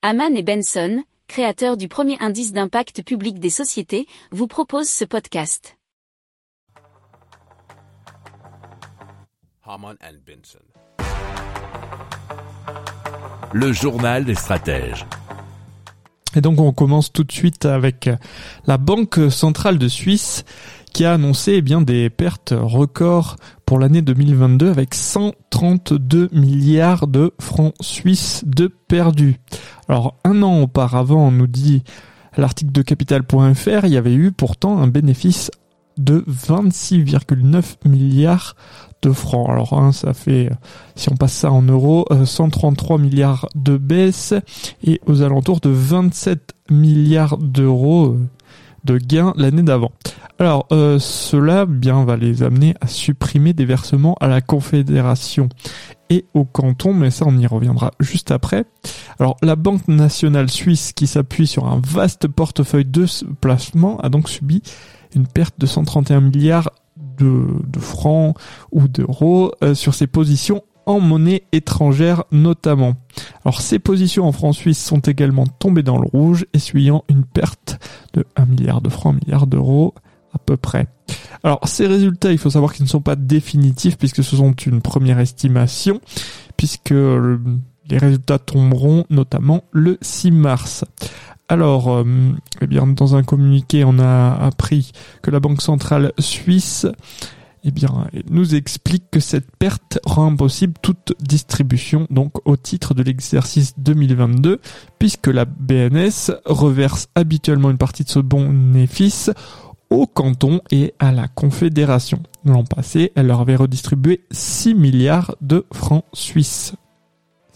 Haman et Benson, créateurs du premier indice d'impact public des sociétés, vous proposent ce podcast. Haman and Benson. Le journal des stratèges. Et donc on commence tout de suite avec la Banque centrale de Suisse qui a annoncé eh bien des pertes records pour l'année 2022 avec 132 milliards de francs suisses de perdus. Alors un an auparavant, on nous dit l'article de capital.fr, il y avait eu pourtant un bénéfice de 26,9 milliards de francs. Alors hein, ça fait, si on passe ça en euros, 133 euh, milliards de baisse et aux alentours de 27 milliards d'euros euh, de gains l'année d'avant. Alors euh, cela bien va les amener à supprimer des versements à la Confédération et au canton, mais ça on y reviendra juste après. Alors la Banque nationale suisse qui s'appuie sur un vaste portefeuille de placements a donc subi une perte de 131 milliards de, francs ou d'euros euh, sur ses positions en monnaie étrangère notamment. Alors ces positions en francs suisses sont également tombées dans le rouge, essuyant une perte de 1 milliard de francs, 1 milliard d'euros à peu près. Alors ces résultats, il faut savoir qu'ils ne sont pas définitifs puisque ce sont une première estimation, puisque les résultats tomberont notamment le 6 mars. Alors, euh, eh bien, dans un communiqué, on a appris que la Banque centrale suisse eh bien, nous explique que cette perte rend impossible toute distribution, donc au titre de l'exercice 2022, puisque la BNS reverse habituellement une partie de ce bénéfice au canton et à la Confédération. L'an passé, elle leur avait redistribué 6 milliards de francs suisses.